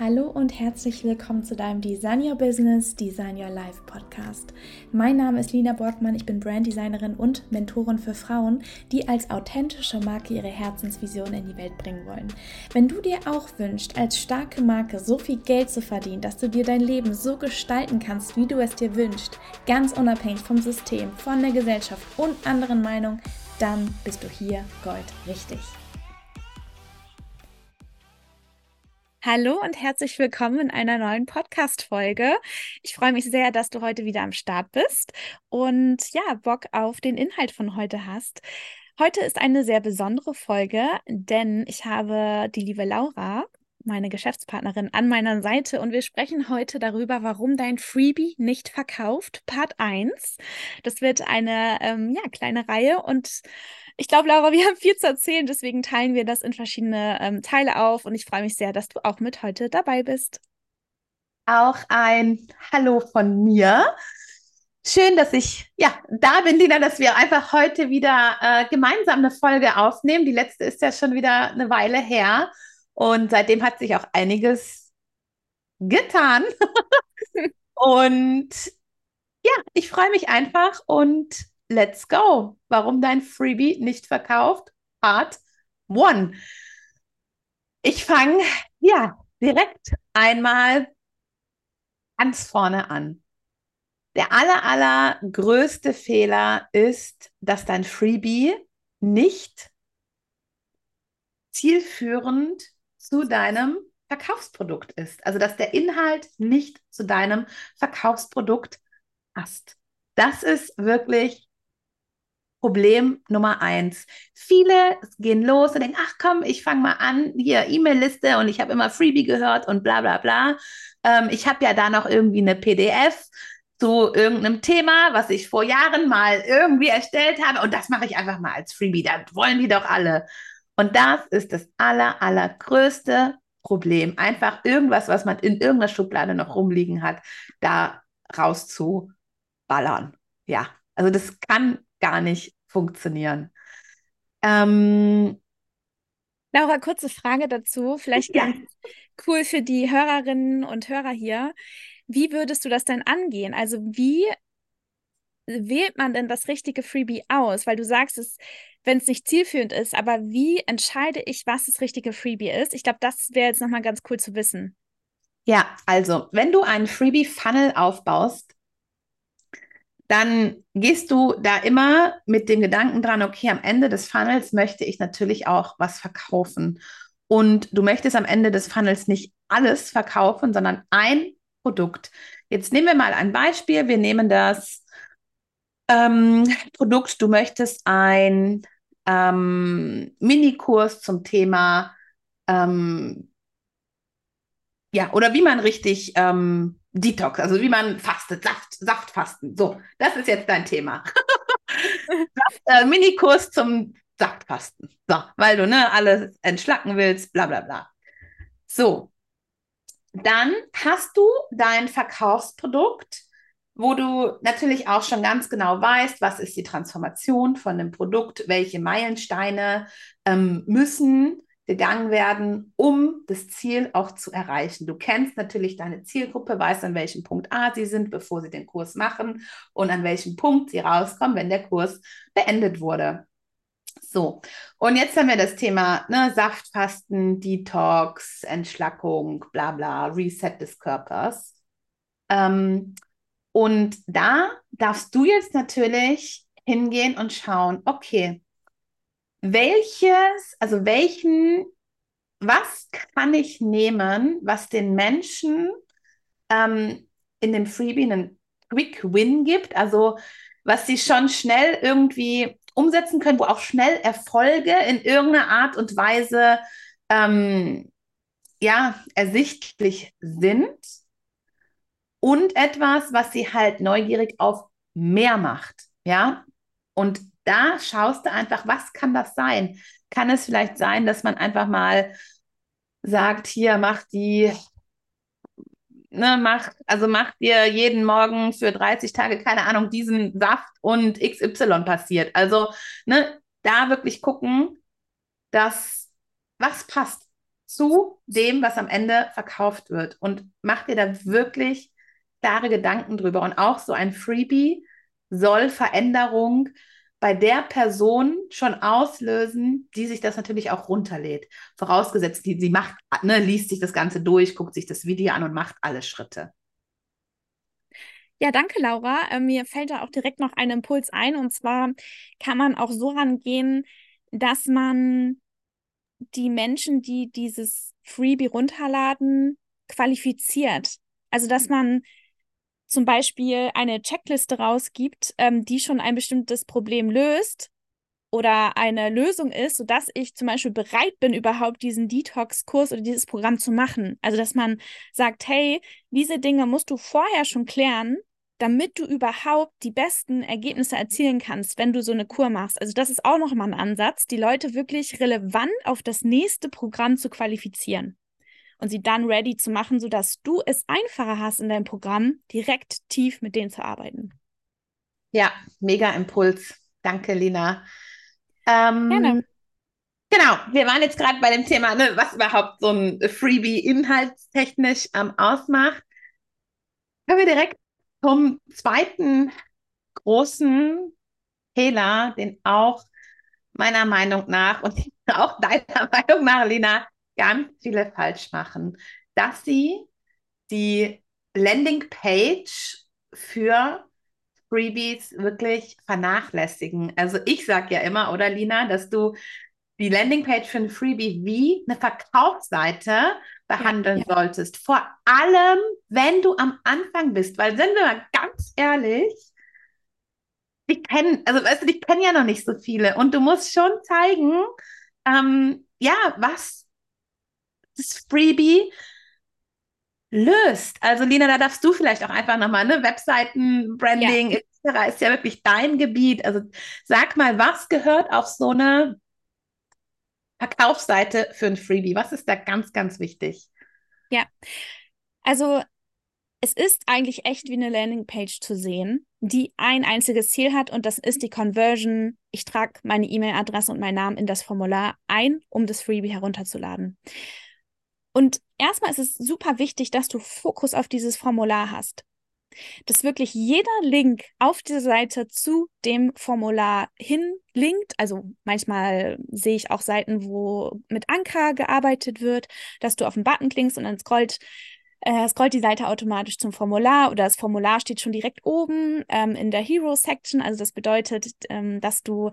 Hallo und herzlich willkommen zu deinem Design Your Business, Design Your Life Podcast. Mein Name ist Lina Borgmann, ich bin Branddesignerin und Mentorin für Frauen, die als authentische Marke ihre Herzensvision in die Welt bringen wollen. Wenn du dir auch wünschst, als starke Marke so viel Geld zu verdienen, dass du dir dein Leben so gestalten kannst, wie du es dir wünschst, ganz unabhängig vom System, von der Gesellschaft und anderen Meinungen, dann bist du hier Gold Hallo und herzlich willkommen in einer neuen Podcast-Folge. Ich freue mich sehr, dass du heute wieder am Start bist und ja, Bock auf den Inhalt von heute hast. Heute ist eine sehr besondere Folge, denn ich habe die liebe Laura, meine Geschäftspartnerin, an meiner Seite und wir sprechen heute darüber, warum dein Freebie nicht verkauft, Part 1. Das wird eine ähm, ja, kleine Reihe und ich glaube, Laura, wir haben viel zu erzählen, deswegen teilen wir das in verschiedene ähm, Teile auf und ich freue mich sehr, dass du auch mit heute dabei bist. Auch ein Hallo von mir. Schön, dass ich ja da bin, Lina, dass wir einfach heute wieder äh, gemeinsam eine Folge aufnehmen. Die letzte ist ja schon wieder eine Weile her und seitdem hat sich auch einiges getan. und ja, ich freue mich einfach und let's go. Warum dein Freebie nicht verkauft? Part 1. Ich fange ja direkt einmal ganz vorne an. Der aller, aller größte Fehler ist, dass dein Freebie nicht zielführend zu deinem Verkaufsprodukt ist. Also, dass der Inhalt nicht zu deinem Verkaufsprodukt passt. Das ist wirklich Problem Nummer eins. Viele gehen los und denken, ach komm, ich fange mal an, hier E-Mail-Liste und ich habe immer Freebie gehört und bla bla bla. Ähm, ich habe ja da noch irgendwie eine PDF zu irgendeinem Thema, was ich vor Jahren mal irgendwie erstellt habe und das mache ich einfach mal als Freebie. Da wollen die doch alle. Und das ist das aller, allergrößte Problem. Einfach irgendwas, was man in irgendeiner Schublade noch rumliegen hat, da rauszuballern. Ja, also das kann gar nicht funktionieren. Ähm, Laura, kurze Frage dazu, vielleicht ja. ganz cool für die Hörerinnen und Hörer hier. Wie würdest du das denn angehen? Also wie wählt man denn das richtige Freebie aus? Weil du sagst wenn es nicht zielführend ist, aber wie entscheide ich, was das richtige Freebie ist? Ich glaube, das wäre jetzt nochmal ganz cool zu wissen. Ja, also wenn du einen Freebie-Funnel aufbaust, dann gehst du da immer mit dem Gedanken dran, okay, am Ende des Funnels möchte ich natürlich auch was verkaufen. Und du möchtest am Ende des Funnels nicht alles verkaufen, sondern ein Produkt. Jetzt nehmen wir mal ein Beispiel. Wir nehmen das ähm, Produkt, du möchtest ein ähm, Minikurs zum Thema, ähm, ja, oder wie man richtig ähm, Detox, also wie man fastet, Saft, Saftfasten. So, das ist jetzt dein Thema. das, äh, Minikurs zum Saftfasten. So, weil du ne, alles entschlacken willst, bla bla bla. So, dann hast du dein Verkaufsprodukt, wo du natürlich auch schon ganz genau weißt, was ist die Transformation von dem Produkt, welche Meilensteine ähm, müssen gegangen werden, um das Ziel auch zu erreichen. Du kennst natürlich deine Zielgruppe, weißt, an welchem Punkt A sie sind, bevor sie den Kurs machen und an welchem Punkt sie rauskommen, wenn der Kurs beendet wurde. So, und jetzt haben wir das Thema ne, Saftfasten, Detox, Entschlackung, bla bla, Reset des Körpers. Ähm, und da darfst du jetzt natürlich hingehen und schauen, okay, welches, also welchen, was kann ich nehmen, was den Menschen ähm, in dem Freebie einen Quick Win gibt, also was sie schon schnell irgendwie umsetzen können, wo auch schnell Erfolge in irgendeiner Art und Weise ähm, ja, ersichtlich sind und etwas, was sie halt neugierig auf mehr macht, ja. Und da schaust du einfach, was kann das sein? Kann es vielleicht sein, dass man einfach mal sagt, hier, mach die, ne, mach, also mach dir jeden Morgen für 30 Tage, keine Ahnung, diesen Saft und XY passiert. Also, ne, da wirklich gucken, dass was passt. zu dem, was am Ende verkauft wird. Und mach dir da wirklich klare Gedanken drüber. Und auch so ein Freebie soll Veränderung bei der Person schon auslösen, die sich das natürlich auch runterlädt. Vorausgesetzt, die, sie macht, ne, liest sich das Ganze durch, guckt sich das Video an und macht alle Schritte. Ja, danke, Laura. Äh, mir fällt da auch direkt noch ein Impuls ein. Und zwar kann man auch so rangehen, dass man die Menschen, die dieses Freebie runterladen, qualifiziert. Also, dass man zum Beispiel eine Checkliste rausgibt, ähm, die schon ein bestimmtes Problem löst oder eine Lösung ist, sodass ich zum Beispiel bereit bin, überhaupt diesen Detox-Kurs oder dieses Programm zu machen. Also, dass man sagt, hey, diese Dinge musst du vorher schon klären, damit du überhaupt die besten Ergebnisse erzielen kannst, wenn du so eine Kur machst. Also das ist auch nochmal ein Ansatz, die Leute wirklich relevant auf das nächste Programm zu qualifizieren und sie dann ready zu machen, sodass du es einfacher hast in deinem Programm, direkt tief mit denen zu arbeiten. Ja, mega Impuls. Danke, Lina. Ähm, Gerne. Genau, wir waren jetzt gerade bei dem Thema, ne, was überhaupt so ein Freebie inhaltstechnisch ähm, ausmacht. Können wir direkt zum zweiten großen Fehler, den auch meiner Meinung nach und auch deiner Meinung nach, Lina, ganz viele falsch machen, dass sie die Landingpage für Freebies wirklich vernachlässigen. Also ich sage ja immer, oder Lina, dass du die Landingpage für ein Freebie wie eine Verkaufsseite behandeln ja, ja. solltest. Vor allem, wenn du am Anfang bist, weil sind wir mal ganz ehrlich, ich kenne, also weißt du, ich kenne ja noch nicht so viele und du musst schon zeigen, ähm, ja, was das Freebie löst. Also Lina, da darfst du vielleicht auch einfach nochmal, ne, Webseiten, Branding ja. etc. ist ja wirklich dein Gebiet. Also sag mal, was gehört auf so eine Verkaufsseite für ein Freebie? Was ist da ganz, ganz wichtig? Ja, also es ist eigentlich echt wie eine Landingpage zu sehen, die ein einziges Ziel hat und das ist die Conversion. Ich trage meine E-Mail-Adresse und meinen Namen in das Formular ein, um das Freebie herunterzuladen. Und erstmal ist es super wichtig, dass du Fokus auf dieses Formular hast dass wirklich jeder Link auf dieser Seite zu dem Formular hinlinkt. Also manchmal sehe ich auch Seiten, wo mit Anker gearbeitet wird, dass du auf den Button klickst und dann scrollt äh, scrollt die Seite automatisch zum Formular oder das Formular steht schon direkt oben ähm, in der Hero-Section. Also das bedeutet, ähm, dass du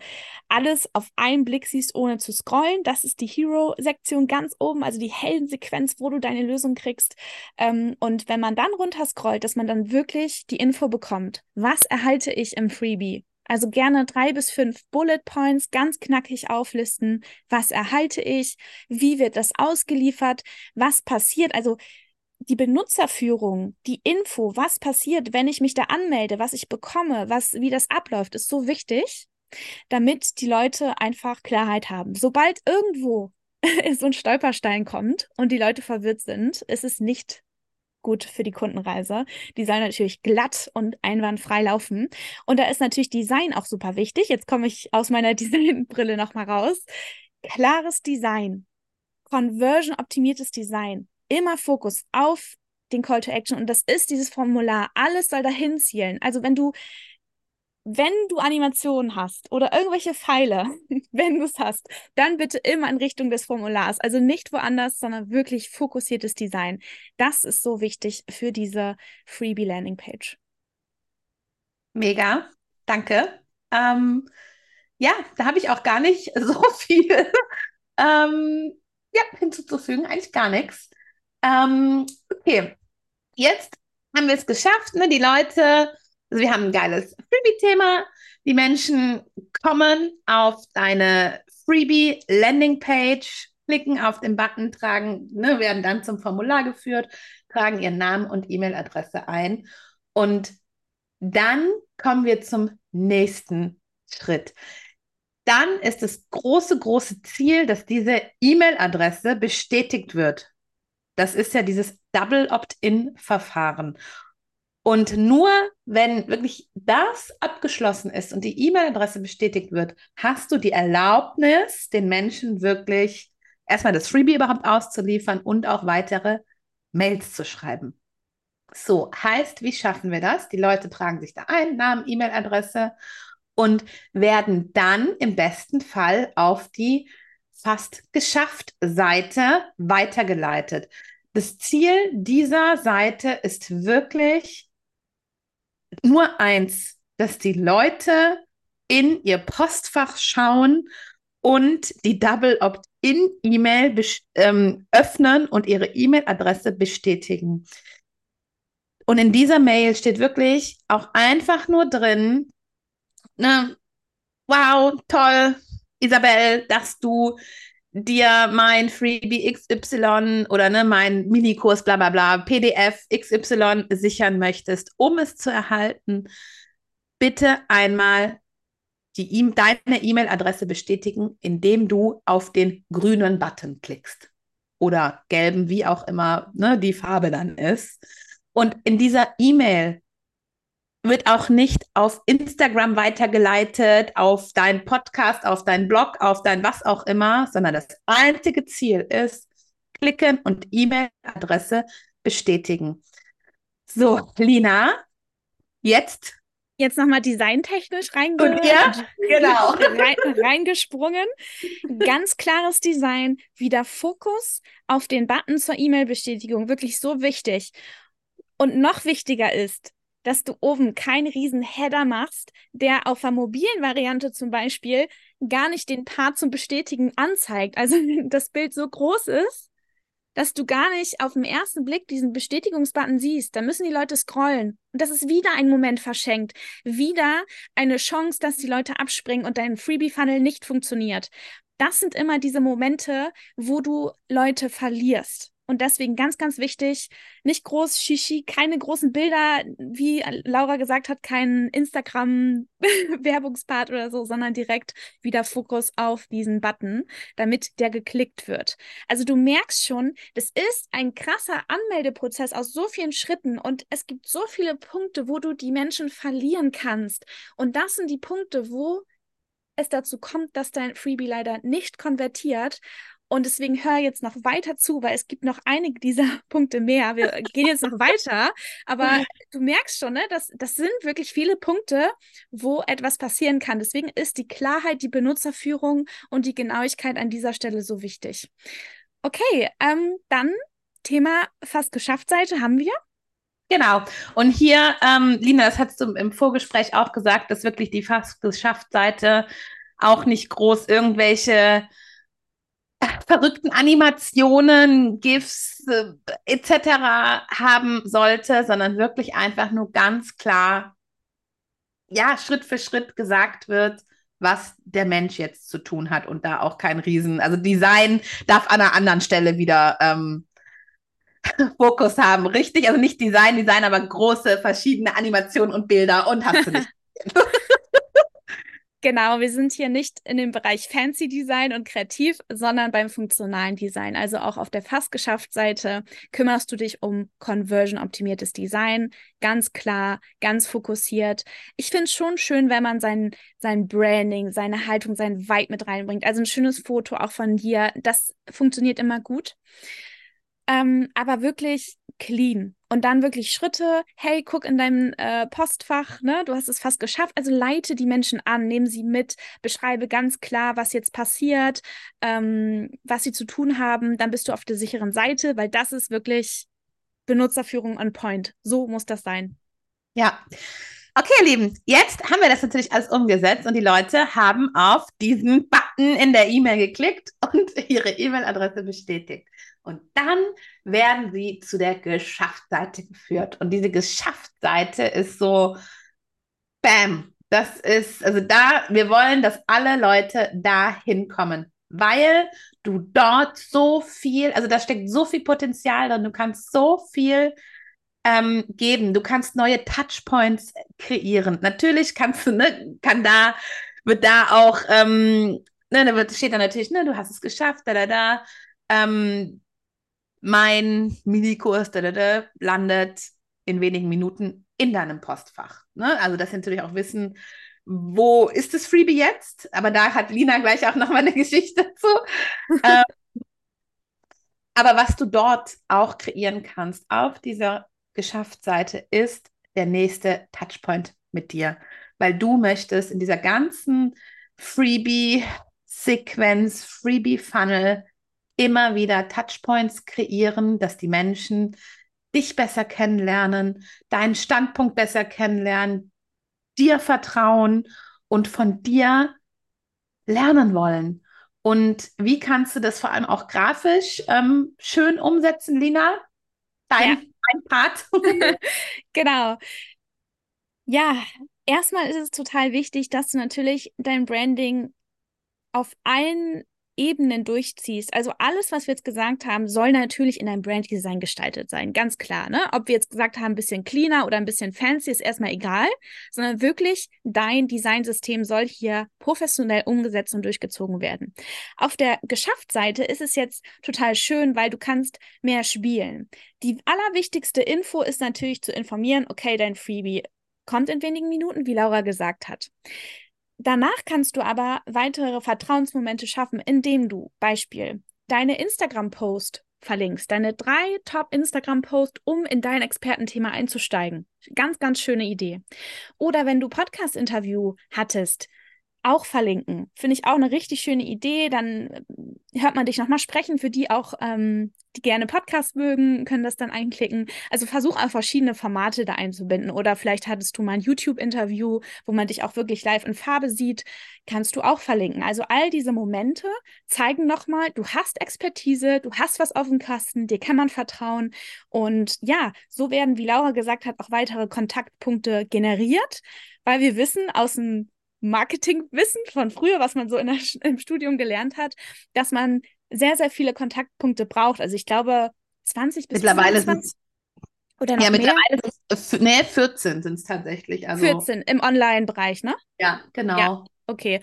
alles auf einen Blick siehst, ohne zu scrollen. Das ist die Hero-Sektion ganz oben, also die Heldensequenz, wo du deine Lösung kriegst. Ähm, und wenn man dann runter scrollt, dass man dann wirklich die Info bekommt. Was erhalte ich im Freebie? Also gerne drei bis fünf Bullet Points ganz knackig auflisten. Was erhalte ich? Wie wird das ausgeliefert? Was passiert? Also die Benutzerführung, die Info, was passiert, wenn ich mich da anmelde, was ich bekomme, was, wie das abläuft, ist so wichtig, damit die Leute einfach Klarheit haben. Sobald irgendwo so ein Stolperstein kommt und die Leute verwirrt sind, ist es nicht gut für die Kundenreise. Die sollen natürlich glatt und einwandfrei laufen. Und da ist natürlich Design auch super wichtig. Jetzt komme ich aus meiner Designbrille nochmal raus. Klares Design, conversion-optimiertes Design immer Fokus auf den Call to Action und das ist dieses Formular. Alles soll dahin zielen. Also wenn du wenn du Animationen hast oder irgendwelche Pfeile, wenn du es hast, dann bitte immer in Richtung des Formulars. Also nicht woanders, sondern wirklich fokussiertes Design. Das ist so wichtig für diese Freebie Landing Page. Mega, danke. Ähm, ja, da habe ich auch gar nicht so viel ähm, ja, hinzuzufügen, eigentlich gar nichts. Ähm, okay, jetzt haben wir es geschafft. Ne? Die Leute, also wir haben ein geiles Freebie-Thema. Die Menschen kommen auf deine Freebie-Landing-Page, klicken auf den Button, tragen, ne, werden dann zum Formular geführt, tragen ihren Namen und E-Mail-Adresse ein. Und dann kommen wir zum nächsten Schritt. Dann ist das große, große Ziel, dass diese E-Mail-Adresse bestätigt wird das ist ja dieses Double Opt-in-Verfahren. Und nur wenn wirklich das abgeschlossen ist und die E-Mail-Adresse bestätigt wird, hast du die Erlaubnis, den Menschen wirklich erstmal das Freebie überhaupt auszuliefern und auch weitere Mails zu schreiben. So, heißt, wie schaffen wir das? Die Leute tragen sich da ein, Namen, E-Mail-Adresse und werden dann im besten Fall auf die fast geschafft Seite weitergeleitet. Das Ziel dieser Seite ist wirklich nur eins, dass die Leute in ihr Postfach schauen und die Double Opt-in-E-Mail ähm, öffnen und ihre E-Mail-Adresse bestätigen. Und in dieser Mail steht wirklich auch einfach nur drin, ne, wow, toll, Isabel, dass du dir mein Freebie XY oder ne, mein Minikurs, bla bla bla, PDF XY sichern möchtest, um es zu erhalten, bitte einmal die e deine E-Mail-Adresse bestätigen, indem du auf den grünen Button klickst. Oder gelben, wie auch immer ne, die Farbe dann ist. Und in dieser E-Mail wird auch nicht auf Instagram weitergeleitet, auf deinen Podcast, auf deinen Blog, auf dein was auch immer, sondern das einzige Ziel ist, klicken und E-Mail-Adresse bestätigen. So, Lina, jetzt. Jetzt nochmal designtechnisch reinge ja, genau. rein, reingesprungen. Ganz klares Design, wieder Fokus auf den Button zur E-Mail-Bestätigung, wirklich so wichtig. Und noch wichtiger ist, dass du oben keinen riesen Header machst, der auf der mobilen Variante zum Beispiel gar nicht den Part zum Bestätigen anzeigt. Also das Bild so groß ist, dass du gar nicht auf den ersten Blick diesen Bestätigungsbutton siehst. Da müssen die Leute scrollen. Und das ist wieder ein Moment verschenkt. Wieder eine Chance, dass die Leute abspringen und dein Freebie-Funnel nicht funktioniert. Das sind immer diese Momente, wo du Leute verlierst. Und deswegen ganz, ganz wichtig, nicht groß Shishi, keine großen Bilder, wie Laura gesagt hat, kein Instagram-Werbungspart oder so, sondern direkt wieder Fokus auf diesen Button, damit der geklickt wird. Also du merkst schon, das ist ein krasser Anmeldeprozess aus so vielen Schritten und es gibt so viele Punkte, wo du die Menschen verlieren kannst. Und das sind die Punkte, wo es dazu kommt, dass dein Freebie leider nicht konvertiert und deswegen hör jetzt noch weiter zu, weil es gibt noch einige dieser Punkte mehr. Wir gehen jetzt noch weiter. Aber du merkst schon, ne, das, das sind wirklich viele Punkte, wo etwas passieren kann. Deswegen ist die Klarheit, die Benutzerführung und die Genauigkeit an dieser Stelle so wichtig. Okay, ähm, dann Thema fast geschafft Seite haben wir. Genau. Und hier, ähm, Lina, das hast du im Vorgespräch auch gesagt, dass wirklich die fast geschafft Seite auch nicht groß irgendwelche verrückten Animationen, GIFs äh, etc. haben sollte, sondern wirklich einfach nur ganz klar, ja, Schritt für Schritt gesagt wird, was der Mensch jetzt zu tun hat und da auch kein Riesen, also Design darf an einer anderen Stelle wieder ähm, Fokus haben, richtig? Also nicht Design, Design, aber große verschiedene Animationen und Bilder und hast du nicht. Genau, wir sind hier nicht in dem Bereich Fancy Design und kreativ, sondern beim funktionalen Design. Also auch auf der fast geschafft Seite kümmerst du dich um conversion optimiertes Design, ganz klar, ganz fokussiert. Ich finde es schon schön, wenn man sein, sein Branding, seine Haltung, sein Vibe mit reinbringt. Also ein schönes Foto auch von dir, das funktioniert immer gut. Ähm, aber wirklich clean. Und dann wirklich Schritte, hey, guck in deinem äh, Postfach, ne, du hast es fast geschafft. Also leite die Menschen an, nehme sie mit, beschreibe ganz klar, was jetzt passiert, ähm, was sie zu tun haben. Dann bist du auf der sicheren Seite, weil das ist wirklich Benutzerführung on point. So muss das sein. Ja. Okay, ihr Lieben, jetzt haben wir das natürlich alles umgesetzt und die Leute haben auf diesen Button in der E-Mail geklickt und ihre E-Mail-Adresse bestätigt. Und dann werden sie zu der Geschafft-Seite geführt. Und diese Geschafft-Seite ist so, bam, das ist, also da, wir wollen, dass alle Leute da hinkommen, weil du dort so viel, also da steckt so viel Potenzial drin, du kannst so viel ähm, geben, du kannst neue Touchpoints kreieren. Natürlich kannst du, ne, kann da, wird da auch, ähm, ne, da wird, steht da natürlich, ne, du hast es geschafft, da, da, da. Ähm, mein Minikurs da, da, da, landet in wenigen Minuten in deinem Postfach. Ne? Also, dass sie natürlich auch wissen, wo ist das Freebie jetzt? Aber da hat Lina gleich auch nochmal eine Geschichte dazu. ähm, Aber was du dort auch kreieren kannst auf dieser Geschäftsseite ist der nächste Touchpoint mit dir, weil du möchtest in dieser ganzen Freebie-Sequenz, Freebie-Funnel immer wieder Touchpoints kreieren, dass die Menschen dich besser kennenlernen, deinen Standpunkt besser kennenlernen, dir vertrauen und von dir lernen wollen. Und wie kannst du das vor allem auch grafisch ähm, schön umsetzen, Lina? Dein, ja. dein Part. genau. Ja, erstmal ist es total wichtig, dass du natürlich dein Branding auf allen Ebenen durchziehst, also alles, was wir jetzt gesagt haben, soll natürlich in deinem Branddesign gestaltet sein, ganz klar. Ne? Ob wir jetzt gesagt haben, ein bisschen cleaner oder ein bisschen fancy, ist erstmal egal, sondern wirklich dein Designsystem soll hier professionell umgesetzt und durchgezogen werden. Auf der Geschäftsseite ist es jetzt total schön, weil du kannst mehr spielen. Die allerwichtigste Info ist natürlich zu informieren, okay, dein Freebie kommt in wenigen Minuten, wie Laura gesagt hat. Danach kannst du aber weitere Vertrauensmomente schaffen, indem du Beispiel deine Instagram-Post verlinkst, deine drei Top-Instagram-Posts, um in dein Expertenthema einzusteigen. Ganz, ganz schöne Idee. Oder wenn du Podcast-Interview hattest, auch verlinken. Finde ich auch eine richtig schöne Idee. Dann äh, hört man dich nochmal sprechen. Für die auch, ähm, die gerne Podcast mögen, können das dann einklicken. Also versuch auch verschiedene Formate da einzubinden. Oder vielleicht hattest du mal ein YouTube-Interview, wo man dich auch wirklich live in Farbe sieht. Kannst du auch verlinken. Also all diese Momente zeigen nochmal, du hast Expertise, du hast was auf dem Kasten, dir kann man vertrauen. Und ja, so werden, wie Laura gesagt hat, auch weitere Kontaktpunkte generiert, weil wir wissen aus dem Marketingwissen von früher, was man so der, im Studium gelernt hat, dass man sehr, sehr viele Kontaktpunkte braucht. Also ich glaube 20 bis mittlerweile 25. Oder noch ja, mittlerweile sind es, nee, 14 sind es tatsächlich. Also, 14 im Online-Bereich, ne? Ja, genau. Ja, okay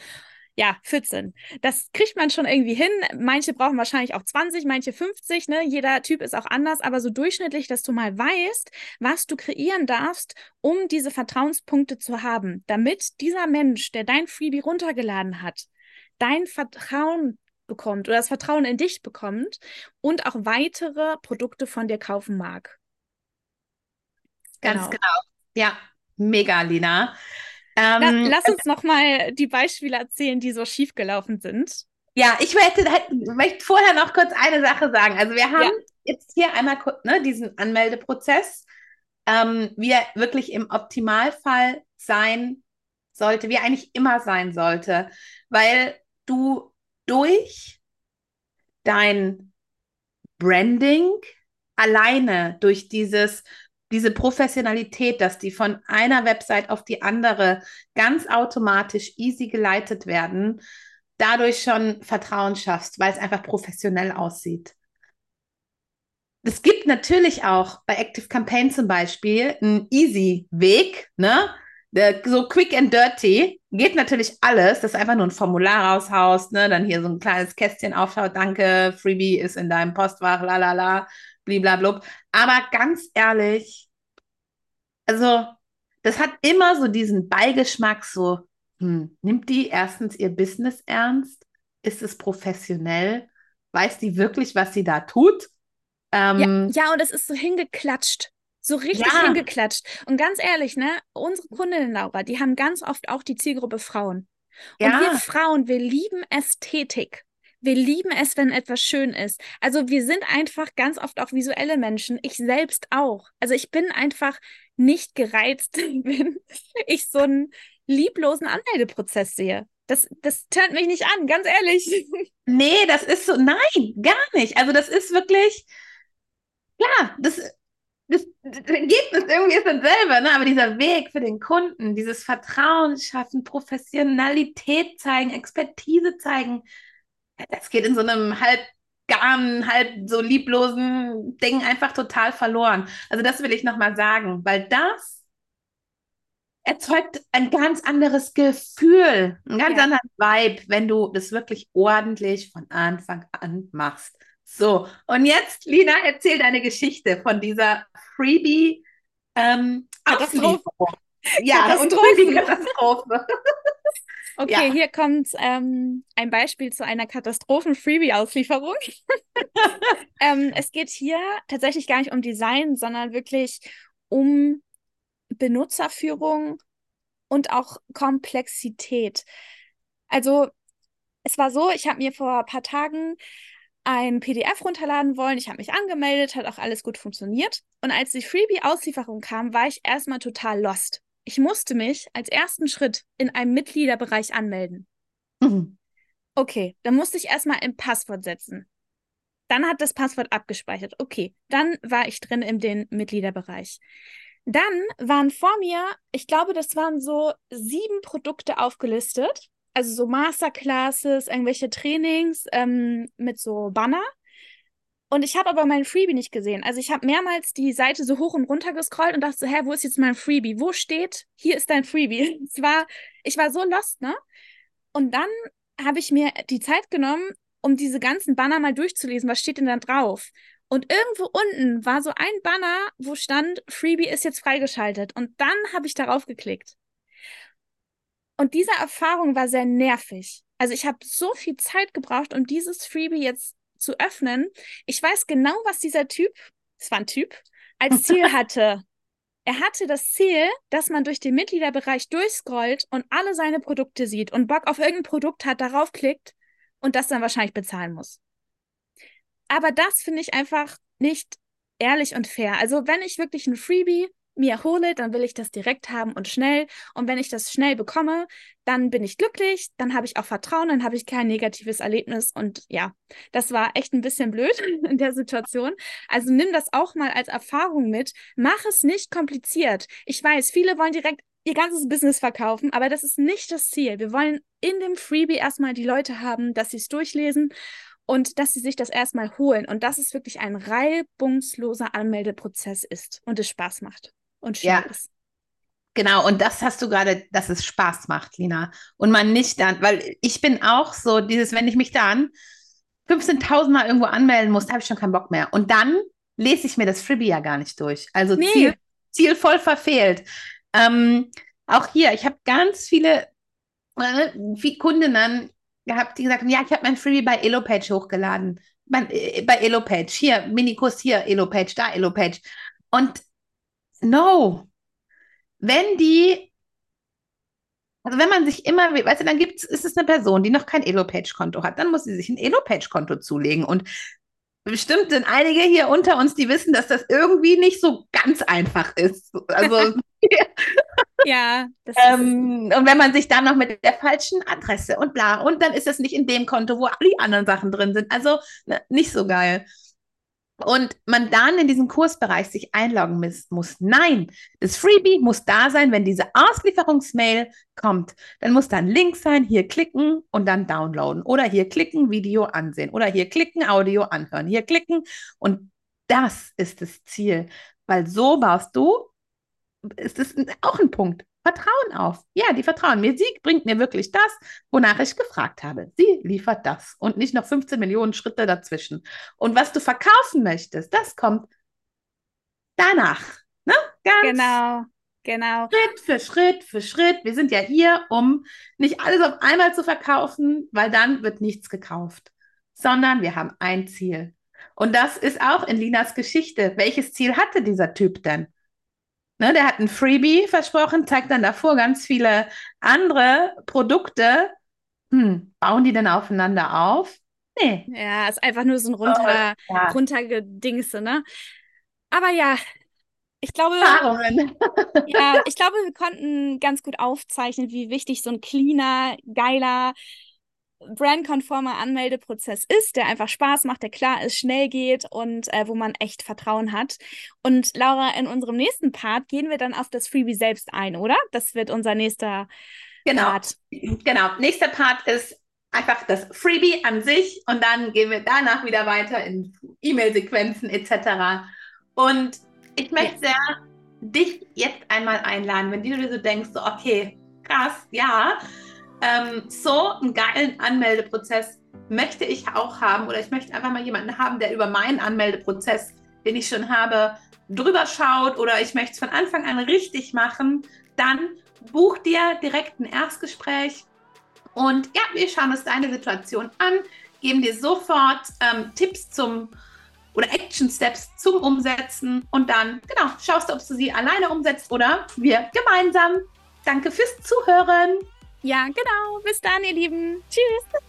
ja, 14. Das kriegt man schon irgendwie hin. Manche brauchen wahrscheinlich auch 20, manche 50, ne? Jeder Typ ist auch anders, aber so durchschnittlich, dass du mal weißt, was du kreieren darfst, um diese Vertrauenspunkte zu haben, damit dieser Mensch, der dein Freebie runtergeladen hat, dein Vertrauen bekommt oder das Vertrauen in dich bekommt und auch weitere Produkte von dir kaufen mag. Ganz genau. genau. Ja, mega, Lina. Ähm, lass, lass uns noch mal die Beispiele erzählen, die so schiefgelaufen sind. Ja, ich möchte, möchte vorher noch kurz eine Sache sagen. Also wir haben ja. jetzt hier einmal ne, diesen Anmeldeprozess, ähm, wie er wirklich im Optimalfall sein sollte, wie er eigentlich immer sein sollte, weil du durch dein Branding alleine, durch dieses diese Professionalität, dass die von einer Website auf die andere ganz automatisch easy geleitet werden, dadurch schon Vertrauen schaffst, weil es einfach professionell aussieht. Es gibt natürlich auch bei Active Campaign zum Beispiel einen easy Weg, ne? So quick and dirty geht natürlich alles, dass einfach nur ein Formular raushaust, ne? Dann hier so ein kleines Kästchen aufschaut, danke, Freebie ist in deinem Postfach, la la la bliblablub. Aber ganz ehrlich, also das hat immer so diesen Beigeschmack, so, hm, nimmt die erstens ihr Business ernst? Ist es professionell? Weiß die wirklich, was sie da tut? Ähm, ja, ja, und es ist so hingeklatscht. So richtig ja. hingeklatscht. Und ganz ehrlich, ne, unsere Kundin Laura, die haben ganz oft auch die Zielgruppe Frauen. Und ja. wir Frauen, wir lieben Ästhetik. Wir lieben es, wenn etwas schön ist. Also wir sind einfach ganz oft auch visuelle Menschen. Ich selbst auch. Also ich bin einfach nicht gereizt, wenn ich so einen lieblosen Anmeldeprozess sehe. Das, das tönt mich nicht an, ganz ehrlich. Nee, das ist so, nein, gar nicht. Also das ist wirklich, ja, das, das, das Ergebnis irgendwie ist dasselbe, ne? aber dieser Weg für den Kunden, dieses Vertrauen schaffen, Professionalität zeigen, Expertise zeigen, das geht in so einem halb garn, halb so lieblosen Ding einfach total verloren. Also das will ich nochmal sagen, weil das erzeugt ein ganz anderes Gefühl, einen ganz ja. anderen Vibe, wenn du das wirklich ordentlich von Anfang an machst. So, und jetzt, Lina, erzähl deine Geschichte von dieser Freebie ähm, Katastrophe. Ja, Katastrophe. und Freebie Katastrophe. Okay, ja. hier kommt ähm, ein Beispiel zu einer Katastrophen-Freebie-Auslieferung. ähm, es geht hier tatsächlich gar nicht um Design, sondern wirklich um Benutzerführung und auch Komplexität. Also es war so, ich habe mir vor ein paar Tagen ein PDF runterladen wollen. Ich habe mich angemeldet, hat auch alles gut funktioniert. Und als die Freebie-Auslieferung kam, war ich erstmal total lost. Ich musste mich als ersten Schritt in einem Mitgliederbereich anmelden. Mhm. Okay, dann musste ich erstmal ein Passwort setzen. Dann hat das Passwort abgespeichert. Okay, dann war ich drin in den Mitgliederbereich. Dann waren vor mir, ich glaube, das waren so sieben Produkte aufgelistet also so Masterclasses, irgendwelche Trainings ähm, mit so Banner. Und ich habe aber mein Freebie nicht gesehen. Also ich habe mehrmals die Seite so hoch und runter gescrollt und dachte so, hä, wo ist jetzt mein Freebie? Wo steht, hier ist dein Freebie? Es war, ich war so lost, ne? Und dann habe ich mir die Zeit genommen, um diese ganzen Banner mal durchzulesen. Was steht denn da drauf? Und irgendwo unten war so ein Banner, wo stand, Freebie ist jetzt freigeschaltet. Und dann habe ich darauf geklickt. Und diese Erfahrung war sehr nervig. Also ich habe so viel Zeit gebraucht, um dieses Freebie jetzt zu öffnen. Ich weiß genau, was dieser Typ, es war ein Typ, als Ziel hatte. Er hatte das Ziel, dass man durch den Mitgliederbereich durchscrollt und alle seine Produkte sieht und Bock auf irgendein Produkt hat, darauf klickt und das dann wahrscheinlich bezahlen muss. Aber das finde ich einfach nicht ehrlich und fair. Also wenn ich wirklich ein Freebie mir hole, dann will ich das direkt haben und schnell. Und wenn ich das schnell bekomme, dann bin ich glücklich, dann habe ich auch Vertrauen, dann habe ich kein negatives Erlebnis. Und ja, das war echt ein bisschen blöd in der Situation. Also nimm das auch mal als Erfahrung mit. Mach es nicht kompliziert. Ich weiß, viele wollen direkt ihr ganzes Business verkaufen, aber das ist nicht das Ziel. Wir wollen in dem Freebie erstmal die Leute haben, dass sie es durchlesen und dass sie sich das erstmal holen und dass es wirklich ein reibungsloser Anmeldeprozess ist und es Spaß macht und schön ja. ist. Genau, und das hast du gerade, dass es Spaß macht, Lina. Und man nicht dann, weil ich bin auch so, dieses, wenn ich mich dann 15.000 Mal irgendwo anmelden muss, habe ich schon keinen Bock mehr. Und dann lese ich mir das Freebie ja gar nicht durch. Also nee. Ziel, Ziel voll verfehlt. Ähm, auch hier, ich habe ganz viele, äh, viele Kundinnen gehabt, die gesagt haben, ja, ich habe mein Freebie bei Elopage hochgeladen. Bei, äh, bei Elopage, hier, Minikurs hier, Elopage, da Elopage. Und No. Wenn die, also wenn man sich immer, weißt du, dann gibt es, ist es eine Person, die noch kein Elo-Page-Konto hat, dann muss sie sich ein Elo-Page-Konto zulegen. Und bestimmt sind einige hier unter uns, die wissen, dass das irgendwie nicht so ganz einfach ist. Also ja. ähm, und wenn man sich dann noch mit der falschen Adresse und bla, und dann ist das nicht in dem Konto, wo die anderen Sachen drin sind. Also ne, nicht so geil und man dann in diesen Kursbereich sich einloggen muss. Nein, das Freebie muss da sein, wenn diese Auslieferungsmail kommt. Dann muss da ein Link sein, hier klicken und dann downloaden. Oder hier klicken, Video ansehen. Oder hier klicken, Audio anhören. Hier klicken. Und das ist das Ziel. Weil so baust du, ist das auch ein Punkt. Vertrauen auf. Ja, die vertrauen mir. Sie bringt mir wirklich das, wonach ich gefragt habe. Sie liefert das und nicht noch 15 Millionen Schritte dazwischen. Und was du verkaufen möchtest, das kommt danach. Ne? Ganz genau, genau. Schritt für Schritt für Schritt. Wir sind ja hier, um nicht alles auf einmal zu verkaufen, weil dann wird nichts gekauft, sondern wir haben ein Ziel. Und das ist auch in Linas Geschichte. Welches Ziel hatte dieser Typ denn? Ne, der hat ein Freebie versprochen, zeigt dann davor ganz viele andere Produkte. Hm, bauen die denn aufeinander auf? Nee. Ja, ist einfach nur so ein runter, oh, ja. runtergedingste, ne? Aber ja, ich glaube, ja, ich glaube, wir konnten ganz gut aufzeichnen, wie wichtig so ein cleaner, geiler, brandkonformer Anmeldeprozess ist, der einfach Spaß macht, der klar ist, schnell geht und äh, wo man echt Vertrauen hat. Und Laura, in unserem nächsten Part gehen wir dann auf das Freebie selbst ein, oder? Das wird unser nächster genau. Part. Genau, nächster Part ist einfach das Freebie an sich und dann gehen wir danach wieder weiter in E-Mail-Sequenzen etc. Und ich möchte sehr dich jetzt einmal einladen, wenn du dir so denkst, so, okay, krass, ja, ähm, so einen geilen Anmeldeprozess möchte ich auch haben oder ich möchte einfach mal jemanden haben, der über meinen Anmeldeprozess, den ich schon habe, drüber schaut oder ich möchte es von Anfang an richtig machen, dann buch dir direkt ein Erstgespräch Und ja, wir schauen uns deine Situation an, geben dir sofort ähm, Tipps zum oder Action Steps zum Umsetzen und dann, genau, schaust du, ob du sie alleine umsetzt oder wir gemeinsam. Danke fürs Zuhören. Ja, genau. Bis dann, ihr Lieben. Tschüss.